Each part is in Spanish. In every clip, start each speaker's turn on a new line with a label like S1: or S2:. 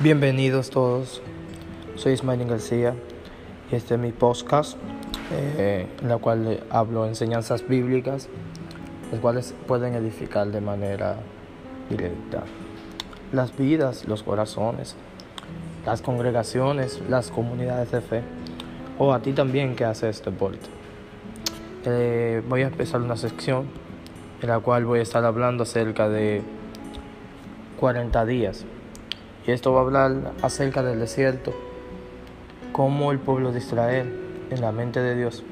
S1: Bienvenidos todos, soy Ismael García y este es mi podcast eh, en la cual hablo enseñanzas bíblicas, las cuales pueden edificar de manera directa las vidas, los corazones, las congregaciones, las comunidades de fe o a ti también que haces deporte. Eh, voy a empezar una sección en la cual voy a estar hablando acerca de 40 días. Y esto va a hablar acerca del desierto, cómo el pueblo de Israel, en la mente de Dios,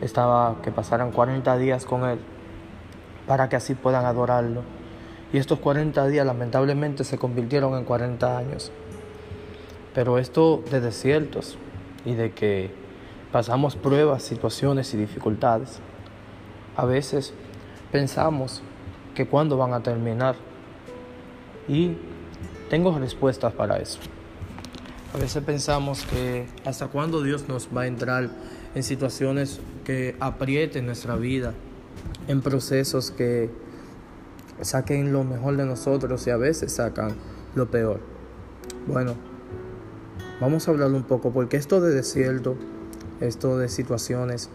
S1: estaba que pasaran 40 días con Él, para que así puedan adorarlo. Y estos 40 días lamentablemente se convirtieron en 40 años. Pero esto de desiertos y de que pasamos pruebas, situaciones y dificultades, a veces pensamos que cuándo van a terminar. Y tengo respuestas para eso. A veces pensamos que hasta cuándo Dios nos va a entrar en situaciones que aprieten nuestra vida, en procesos que saquen lo mejor de nosotros y a veces sacan lo peor. Bueno, vamos a hablar un poco porque esto de desierto, esto de situaciones,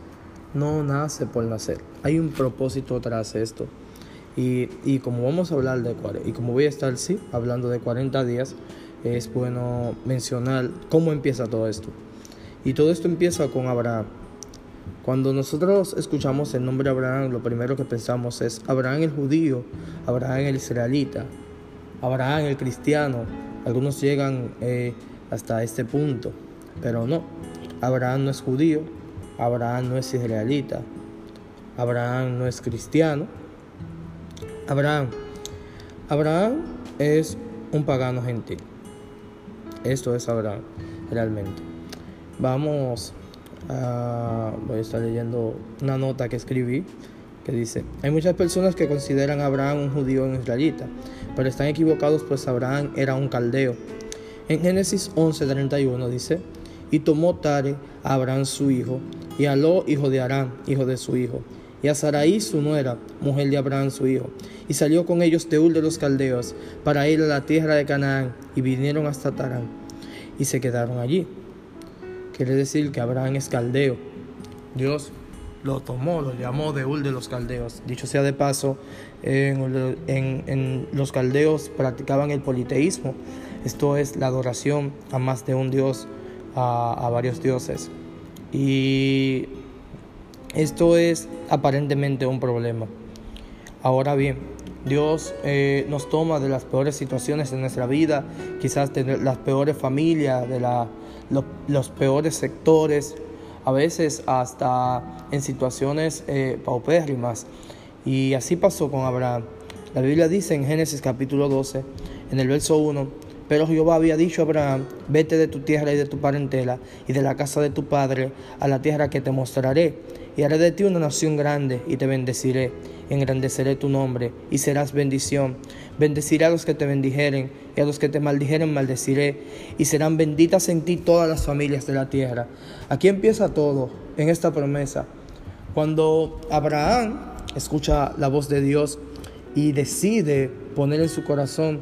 S1: no nace por nacer. Hay un propósito tras esto. Y, como vamos a hablar de y como voy a estar sí hablando de 40 días, es bueno mencionar cómo empieza todo esto. Y todo esto empieza con Abraham. Cuando nosotros escuchamos el nombre Abraham, lo primero que pensamos es Abraham el judío, Abraham el israelita, Abraham el cristiano. Algunos llegan eh, hasta este punto, pero no. Abraham no es judío, Abraham no es israelita, Abraham no es cristiano, Abraham. Abraham es un pagano gentil. Esto es Abraham, realmente. Vamos a... Voy a estar leyendo una nota que escribí que dice, hay muchas personas que consideran a Abraham un judío en israelita, pero están equivocados pues Abraham era un caldeo. En Génesis 11:31 dice, y tomó Tare a Abraham su hijo, y Aló hijo de Aram, hijo de su hijo, y a Sarai su nuera, mujer de Abraham su hijo, y salió con ellos Ur de los Caldeos para ir a la tierra de Canaán, y vinieron hasta Tarán, y se quedaron allí. Quiere decir que Abraham es caldeo. Dios lo tomó, lo llamó de Ur de los Caldeos. Dicho sea de paso, en, los caldeos practicaban el politeísmo, esto es la adoración a más de un Dios, a varios dioses. Y esto es aparentemente un problema. Ahora bien, Dios eh, nos toma de las peores situaciones de nuestra vida, quizás de las peores familias, de los, peores sectores, a veces hasta en situaciones eh, paupérrimas. Y así pasó con Abraham. La Biblia dice en Génesis capítulo 12, en el verso 1, pero Jehová había dicho a Abraham, vete de tu tierra y de tu parentela y de la casa de tu padre a la tierra que te mostraré y haré de ti una nación grande y te bendeciré, engrandeceré tu nombre y serás bendición. Bendeciré a los que te bendijeren y a los que te maldijeren maldeciré y serán benditas en ti todas las familias de la tierra. Aquí empieza todo en esta promesa. Cuando Abraham escucha la voz de Dios y decide poner en su corazón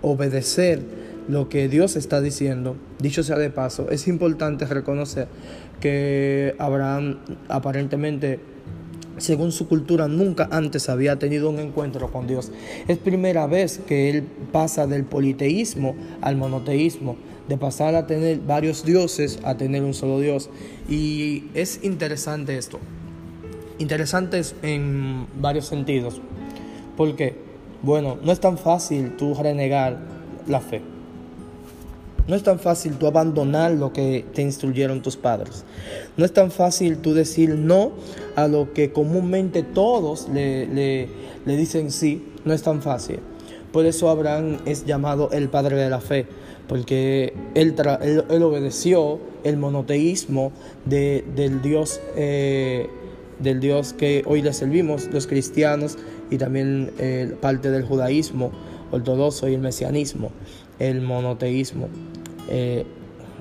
S1: obedecer lo que Dios está diciendo, dicho sea de paso, es importante reconocer que Abraham aparentemente, según su cultura, nunca antes había tenido un encuentro con Dios. Es primera vez que él pasa del politeísmo al monoteísmo, de pasar a tener varios dioses a tener un solo Dios. Y es interesante esto. Interesante en varios sentidos. Porque, bueno, no es tan fácil tú renegar la fe. No es tan fácil tú abandonar lo que te instruyeron tus padres. No es tan fácil tú decir no a lo que comúnmente todos le, le, dicen sí. No es tan fácil. Por eso Abraham es llamado el padre de la fe, porque él, él, obedeció el monoteísmo de, del, Dios, eh, del Dios que hoy le servimos, los cristianos, y también eh, parte del judaísmo ortodoxo y el mesianismo, el monoteísmo. Eh,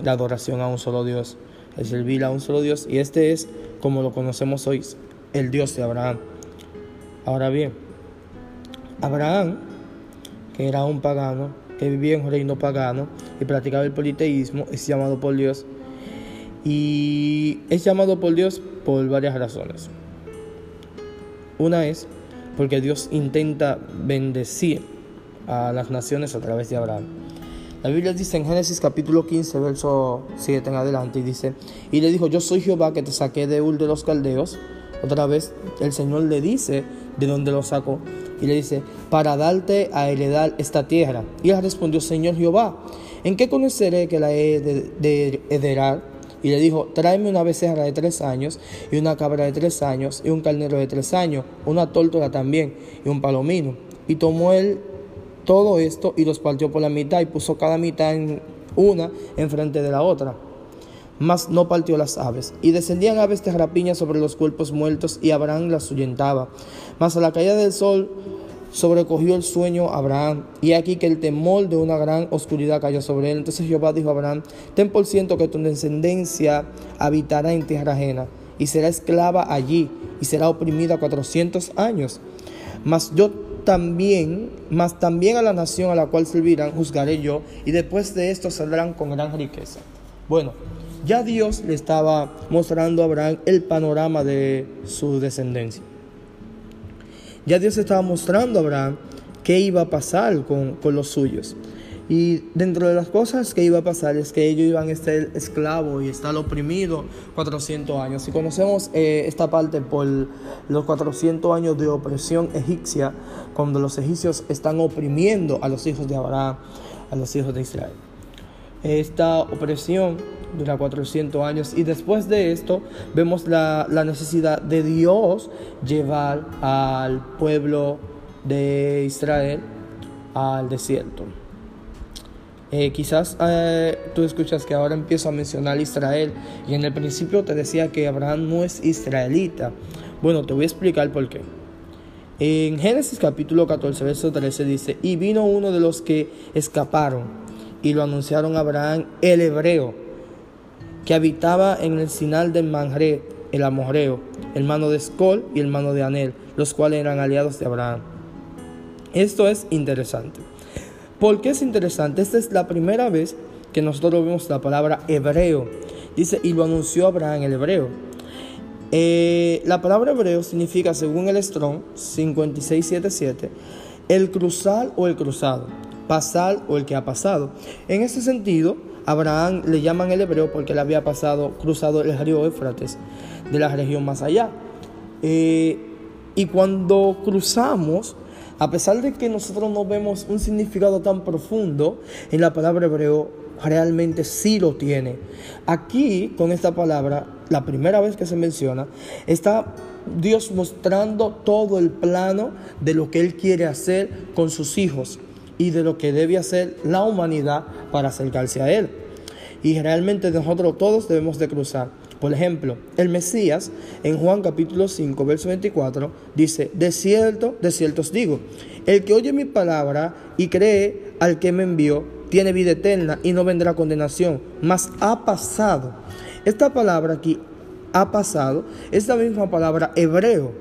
S1: la adoración a un solo Dios, el servir a un solo Dios. Y este es, como lo conocemos hoy, el Dios de Abraham. Ahora bien, Abraham, que era un pagano, que vivía en un reino pagano, y practicaba el politeísmo, es llamado por Dios. Y es llamado por Dios por varias razones. Una es porque Dios intenta bendecir a las naciones a través de Abraham. La Biblia dice en Génesis capítulo 15, verso 7 en adelante, y dice, y le dijo, yo soy Jehová que te saqué de Ur de los Caldeos. Otra vez el Señor le dice de dónde lo sacó, y le dice, para darte a heredar esta tierra. Y él respondió, Señor Jehová, ¿en qué conoceré que la he de, heredar? Y le dijo, tráeme una becerra de tres años, y una cabra de tres años, y un carnero de tres años, una tórtola también, y un palomino. Y tomó él todo esto y los partió por la mitad y puso cada mitad en una enfrente de la otra. Mas no partió las aves. Y descendían aves de rapiña sobre los cuerpos muertos y Abraham las ahuyentaba. Mas a la caída del sol sobrecogió el sueño Abraham. Y aquí que el temor de una gran oscuridad cayó sobre él. Entonces Jehová dijo a Abraham, ten por ciento que tu descendencia habitará en tierra ajena y será esclava allí y será oprimida cuatrocientos años. Mas yo también, mas también a la nación a la cual servirán juzgaré yo, y después de esto saldrán con gran riqueza. Bueno, ya Dios le estaba mostrando a Abraham el panorama de su descendencia. Ya Dios estaba mostrando a Abraham qué iba a pasar con, con los suyos. Y dentro de las cosas que iba a pasar es que ellos iban a estar esclavos y estar oprimidos 400 años. Y conocemos eh, esta parte por los 400 años de opresión egipcia, cuando los egipcios están oprimiendo a los hijos de Abraham, a los hijos de Israel. Esta opresión dura 400 años y después de esto vemos la necesidad de Dios llevar al pueblo de Israel al desierto. Eh, quizás eh, tú escuchas que ahora empiezo a mencionar Israel y en el principio te decía que Abraham no es israelita. Bueno, te voy a explicar por qué. En Génesis capítulo 14, verso 13 dice, y vino uno de los que escaparon y lo anunciaron a Abraham, el hebreo, que habitaba en el sinal del Manjre, el amorreo, hermano de Escol y hermano de Anel, los cuales eran aliados de Abraham. Esto es interesante. ¿Por qué es interesante? Esta es la primera vez que nosotros vemos la palabra hebreo. Dice, y lo anunció Abraham el hebreo. Eh, la palabra hebreo significa, según el Strong 5677, el cruzar o el cruzado, pasar o el que ha pasado. En ese sentido, Abraham le llaman el hebreo porque él había pasado, cruzado el río Éfrates de la región más allá. Eh, y cuando cruzamos, a pesar de que nosotros no vemos un significado tan profundo en la palabra hebreo, realmente sí lo tiene. Aquí, con esta palabra, la primera vez que se menciona, está Dios mostrando todo el plano de lo que Él quiere hacer con sus hijos y de lo que debe hacer la humanidad para acercarse a Él. Y realmente nosotros todos debemos de cruzar. Por ejemplo, el Mesías en Juan capítulo 5, verso 24 dice, de cierto, de cierto os digo, el que oye mi palabra y cree al que me envió, tiene vida eterna y no vendrá condenación, mas ha pasado. Esta palabra aquí, ha pasado, es la misma palabra hebreo.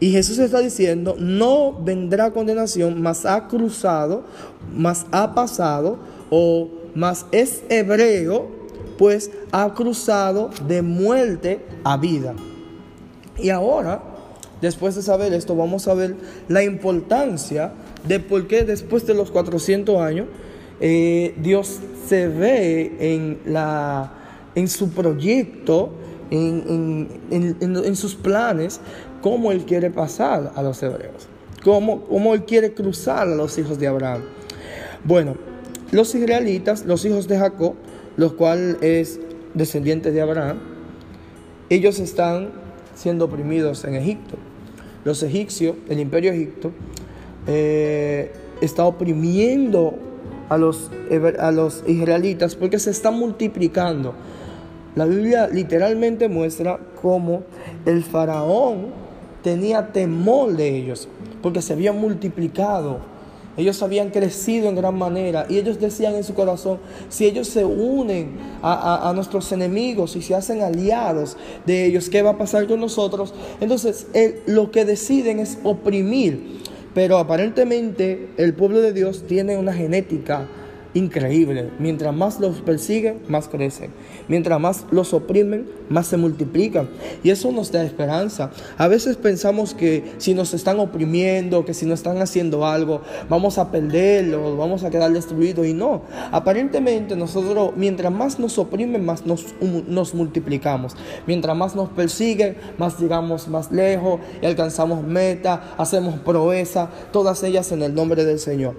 S1: Y Jesús está diciendo, no vendrá condenación, mas ha cruzado, mas ha pasado, o mas es hebreo pues ha cruzado de muerte a vida. Y ahora, después de saber esto, vamos a ver la importancia de por qué después de los 400 años eh, Dios se ve en, la, en su proyecto, en, en, sus planes, cómo Él quiere pasar a los hebreos, cómo, cómo Él quiere cruzar a los hijos de Abraham. Bueno, los israelitas, los hijos de Jacob, los cuales es descendientes de Abraham, ellos están siendo oprimidos en Egipto. Los egipcios, el imperio egipto, eh, está oprimiendo a los, a los israelitas porque se están multiplicando. La Biblia literalmente muestra cómo el faraón tenía temor de ellos porque se habían multiplicado ellos habían crecido en gran manera y ellos decían en su corazón, si ellos se unen a, nuestros enemigos y se hacen aliados de ellos, ¿qué va a pasar con nosotros? Entonces lo que deciden es oprimir. Pero aparentemente el pueblo de Dios tiene una genética increíble. Mientras más los persiguen, más crecen. Mientras más los oprimen, más se multiplican. Y eso nos da esperanza. A veces pensamos que si nos están oprimiendo, que si nos están haciendo algo, vamos a perderlo, vamos a quedar destruidos. Y no, aparentemente nosotros, mientras más nos oprimen, más nos, nos multiplicamos. Mientras más nos persiguen, más llegamos más lejos y alcanzamos meta, hacemos proeza, todas ellas en el nombre del Señor.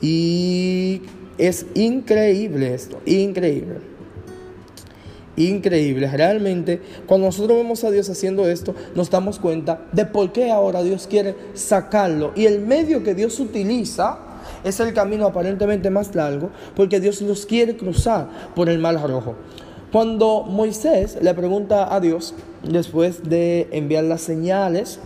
S1: Y es increíble esto, increíble. Increíble, realmente cuando nosotros vemos a Dios haciendo esto, nos damos cuenta de por qué ahora Dios quiere sacarlo. Y el medio que Dios utiliza es el camino aparentemente más largo, porque Dios los quiere cruzar por el mar rojo. Cuando Moisés le pregunta a Dios, después de enviar las señales,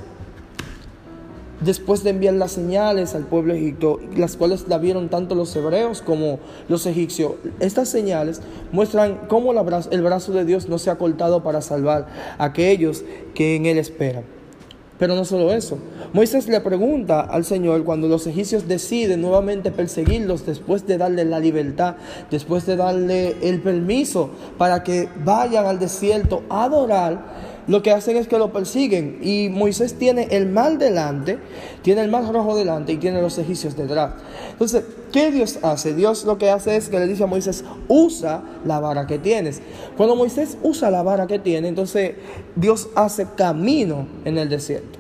S1: después de enviar las señales al pueblo egipto, las cuales la vieron tanto los hebreos como los egipcios. Estas señales muestran cómo el brazo de Dios no se ha cortado para salvar a aquellos que en él esperan. Pero no solo eso. Moisés le pregunta al Señor cuando los egipcios deciden nuevamente perseguirlos después de darle la libertad, después de darle el permiso para que vayan al desierto a adorar lo que hacen es que lo persiguen. Y Moisés tiene el mal delante, tiene el mar rojo delante y tiene los egipcios detrás. Entonces, ¿qué Dios hace? Dios lo que hace es que le dice a Moisés, usa la vara que tienes. Cuando Moisés usa la vara que tiene, entonces Dios hace camino en el desierto.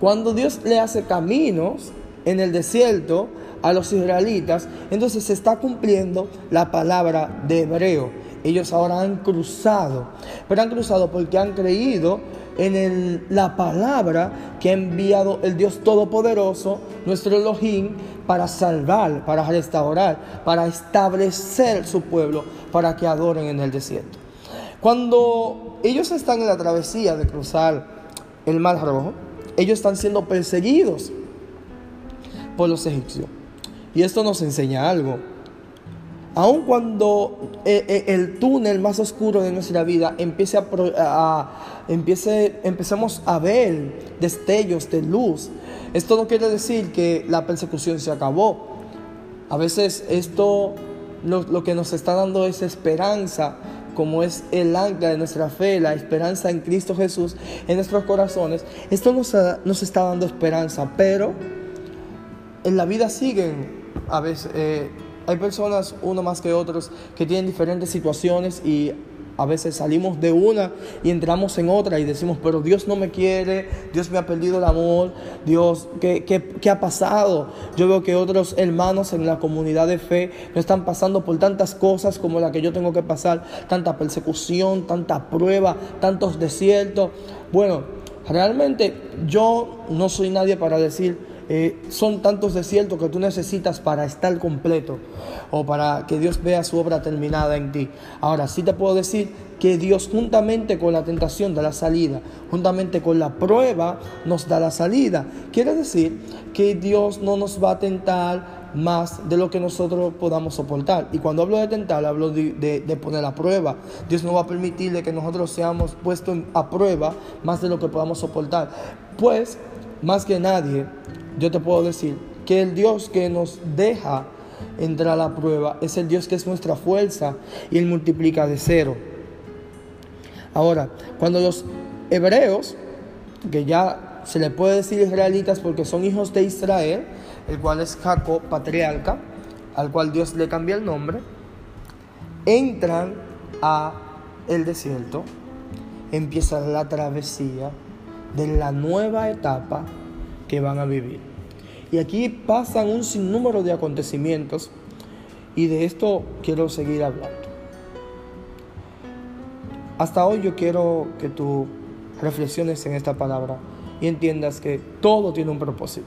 S1: Cuando Dios le hace caminos en el desierto a los israelitas, entonces se está cumpliendo la palabra de hebreo ellos ahora han cruzado, pero han cruzado porque han creído en la palabra que ha enviado el Dios Todopoderoso, nuestro Elohim, para salvar, para restaurar, para establecer su pueblo, para que adoren en el desierto. Cuando ellos están en la travesía de cruzar el Mar Rojo, ellos están siendo perseguidos por los egipcios. Y esto nos enseña algo. Aun cuando eh, eh, el túnel más oscuro de nuestra vida empiece a, empiece, a ver destellos de luz, esto no quiere decir que la persecución se acabó. A veces esto lo, que nos está dando es esperanza, como es el ancla de nuestra fe, la esperanza en Cristo Jesús en nuestros corazones. Esto nos, nos está dando esperanza, pero en la vida siguen a veces... Eh, hay personas, uno más que otros, que tienen diferentes situaciones y a veces salimos de una y entramos en otra y decimos, pero Dios no me quiere, Dios me ha perdido el amor, Dios, ¿qué, qué, ha pasado? Yo veo que otros hermanos en la comunidad de fe no están pasando por tantas cosas como la que yo tengo que pasar, tanta persecución, tanta prueba, tantos desiertos. Bueno, realmente yo no soy nadie para decir, eh, son tantos desiertos que tú necesitas para estar completo o para que Dios vea su obra terminada en ti. Ahora, sí te puedo decir que Dios juntamente con la tentación da la salida, juntamente con la prueba nos da la salida. Quiere decir que Dios no nos va a tentar más de lo que nosotros podamos soportar. Y cuando hablo de tentar, hablo de, poner a prueba. Dios no va a permitirle que nosotros seamos puestos a prueba más de lo que podamos soportar. Pues, más que nadie, yo te puedo decir que el Dios que nos deja entrar a la prueba es el Dios que es nuestra fuerza y Él multiplica de cero. Ahora, cuando los hebreos, que ya se le puede decir israelitas porque son hijos de Israel, el cual es Jacob, patriarca, al cual Dios le cambia el nombre, entran a el desierto, empieza la travesía de la nueva etapa que van a vivir. Y aquí pasan un sinnúmero de acontecimientos y de esto quiero seguir hablando. Hasta hoy yo quiero que tú reflexiones en esta palabra y entiendas que todo tiene un propósito.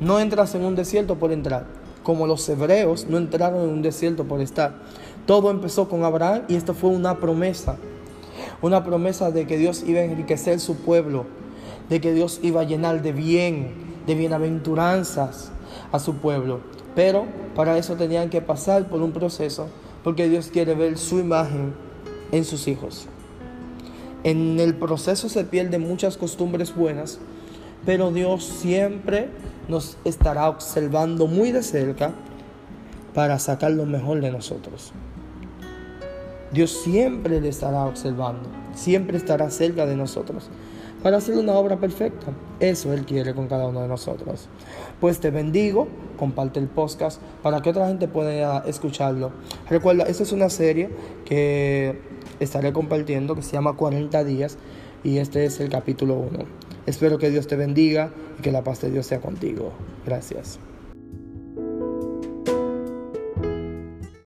S1: No entras en un desierto por entrar, como los hebreos no entraron en un desierto por estar. Todo empezó con Abraham y esto fue una promesa, una promesa de que Dios iba a enriquecer su pueblo, de que Dios iba a llenar de bien, de bienaventuranzas a su pueblo. Pero para eso tenían que pasar por un proceso, porque Dios quiere ver su imagen en sus hijos. En el proceso se pierden muchas costumbres buenas, pero Dios siempre nos estará observando muy de cerca para sacar lo mejor de nosotros. Dios siempre le estará observando, siempre estará cerca de nosotros para hacer una obra perfecta. Eso Él quiere con cada uno de nosotros. Pues te bendigo, comparte el podcast para que otra gente pueda escucharlo. Recuerda, esta es una serie que estaré compartiendo que se llama 40 días y este es el capítulo 1. Espero que Dios te bendiga y que la paz de Dios sea contigo. Gracias.